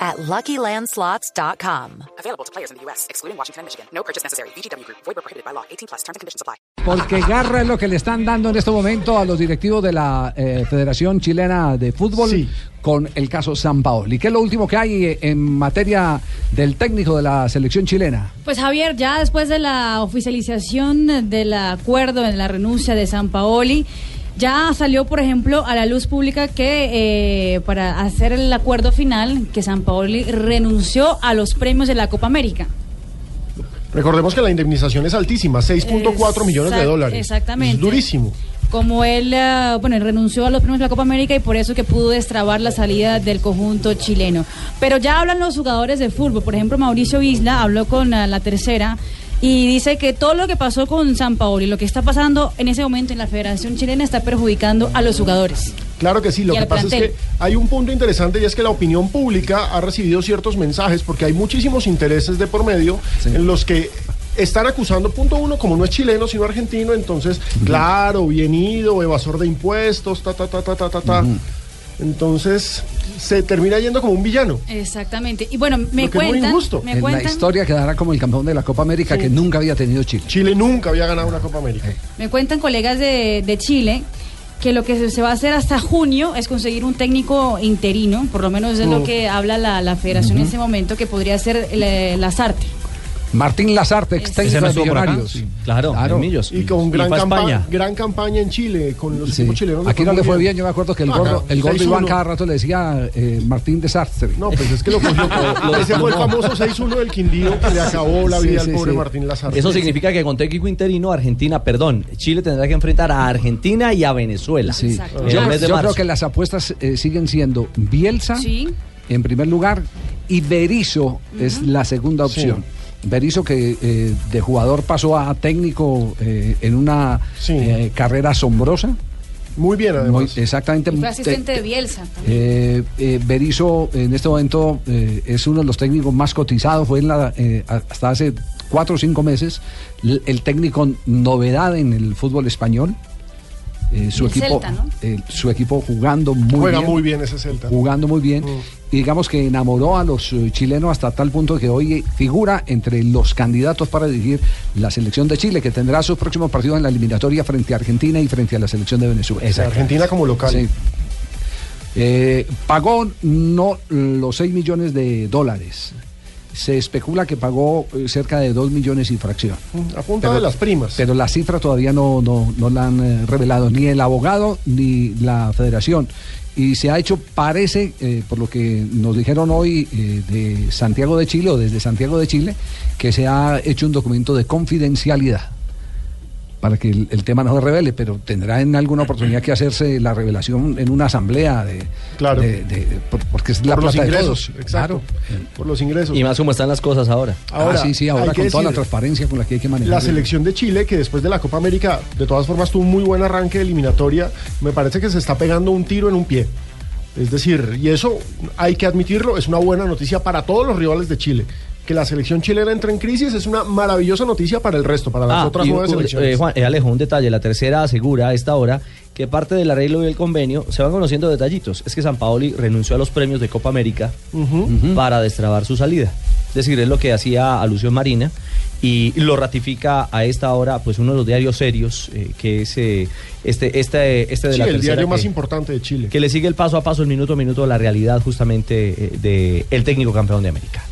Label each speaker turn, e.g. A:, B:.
A: at LuckyLandSlots.com.
B: Available to players in the U.S., excluding Washington and Michigan. No purchase necessary. VGW Group. Void where prohibited by law. 18 plus. Terms and conditions apply.
C: Porque garra es lo que le están dando en este momento a los directivos de la eh, Federación Chilena de Fútbol
D: Sí.
C: con el caso San Paoli. ¿Qué es lo último que hay eh, en materia del técnico de la selección chilena?
E: Pues Javier, ya después de la oficialización del acuerdo en la renuncia de San Paoli, ya salió, por ejemplo, a la luz pública que eh, para hacer el acuerdo final, que San Paoli renunció a los premios de la Copa América.
D: Recordemos que la indemnización es altísima, 6.4 millones de dólares.
E: Exactamente.
D: Es durísimo.
E: Como él, eh, bueno, él renunció a los premios de la Copa América y por eso que pudo destrabar la salida del conjunto chileno. Pero ya hablan los jugadores de fútbol. Por ejemplo, Mauricio Isla habló con eh, la tercera y dice que todo lo que pasó con San Paolo y lo que está pasando en ese momento en la Federación Chilena está perjudicando a los jugadores.
D: Claro que sí, lo que pasa es que hay un punto interesante y es que la opinión pública ha recibido ciertos mensajes porque hay muchísimos intereses de por medio en los que están acusando, punto uno, como no es chileno sino argentino, entonces, claro, bien ido, evasor de impuestos, ta, ta, ta, ta, ta, ta, ta. Entonces, se termina yendo como un villano.
E: Exactamente. Y bueno, me
D: Lo que es muy
E: cuentan,
D: injusto.
E: me
C: en la historia quedará como el campeón de la Copa América que nunca había tenido Chile.
D: Chile nunca había ganado una Copa América.
E: Me cuentan colegas de, de Chile que lo que se- va a hacer hasta junio es conseguir un técnico interino, por lo menos es lo
D: Mm.
E: que habla la, la federación en ese momento, que podría ser el- Lazarte.
C: Martín Lazarte, ex técnico de. Millonarios.
F: Sí, Claro,
C: Claro.
F: en Millos.
D: Y con gran,
F: a
D: campa-
F: España.
D: gran campaña en Chile, con los
C: Sí.
D: equipos chilenos.
C: Aquí no le fue bien, yo me acuerdo que el
D: Acá,
C: gordo, el gordo
D: 6-1.
C: Iván cada rato le decía eh, Martín Desastre.
D: No, pues es que lo cogió.
F: Lo
D: Ese fue el famoso 6-1 del Quindío que le acabó la
C: Sí,
D: vida
C: sí,
D: al pobre
C: sí.
D: Martín Lazaro.
F: Eso significa que con técnico interino, Argentina, perdón, Chile tendrá que enfrentar a Argentina y a Venezuela.
C: Sí.
E: Exacto.
C: Yo,
F: mes de
C: yo
F: marzo.
C: creo que las apuestas eh, siguen siendo Bielsa
E: Sí.
C: en primer lugar y Berizzo es la segunda opción. Berizzo que eh, de jugador pasó a técnico eh, en una
D: Sí.
C: eh, carrera asombrosa.
D: Muy bien,
C: Muy-
D: además.
C: exactamente.
E: Y fue
C: Te-
E: asistente de Bielsa.
C: Eh, eh, Berizzo en este momento eh, es uno de los técnicos más cotizados, fue en la, eh, hasta hace cuatro o cinco meses el técnico novedad en el fútbol español. Eh, su
E: El
C: equipo,
E: Celta, ¿no?
C: eh, su equipo jugando muy
D: Juega
C: bien,
D: muy bien ese Celta.
C: jugando muy bien y digamos que enamoró a los eh, chilenos hasta tal punto que hoy figura entre los candidatos para dirigir la selección de Chile que tendrá sus próximos partidos en la eliminatoria frente a Argentina y frente a la selección de Venezuela.
D: Argentina como local.
C: Sí. Eh, pagó no los 6 millones de dólares. Se especula que pagó eh, cerca de 2 millones y fracción.
D: A punta
C: Pero-
D: de las primas.
C: Pero la cifra todavía no, no, no la han eh, revelado ni el abogado ni la federación. Y se ha hecho, parece, eh, por lo que nos dijeron hoy eh, de Santiago de Chile o desde Santiago de Chile, que se ha hecho un documento de confidencialidad para que el, el tema no se revele, pero tendrá en alguna oportunidad que hacerse la revelación en una asamblea de,
D: Claro.
C: de- de- por- porque es la
D: por los
C: de
D: ingresos.
C: todos.
D: Exacto.
C: Claro.
D: Por los ingresos.
F: Y más como están las cosas ahora.
C: Ahora, sí, sí, ahora con toda la transparencia con la que hay que manejar.
D: La
C: el-
D: selección de Chile, que después de la Copa América, de todas formas tuvo un muy buen arranque de eliminatoria, me parece que se está pegando un tiro en un pie. Es decir, y eso hay que admitirlo, es una buena noticia para todos los rivales de Chile. Que la selección chilena entre en crisis es una maravillosa noticia para el resto, para las
F: Ah,
D: otras
F: y,
D: nueve
F: uh,
D: selecciones.
F: eh, Juan, eh, Alejo, un detalle. La tercera asegura a esta hora que parte del arreglo y el convenio se van conociendo detallitos. Es que San Paoli renunció a los premios de Copa América para destrabar su salida. Es decir, es lo que hacía alusión Marina y lo ratifica a esta hora pues uno de los diarios serios eh, que es eh, este este este de
D: Sí,
F: la
D: el
F: tercera
D: diario
F: que-
D: más importante de Chile.
F: que le sigue el paso a paso, el minuto a minuto, la realidad justamente eh, de el técnico campeón de América.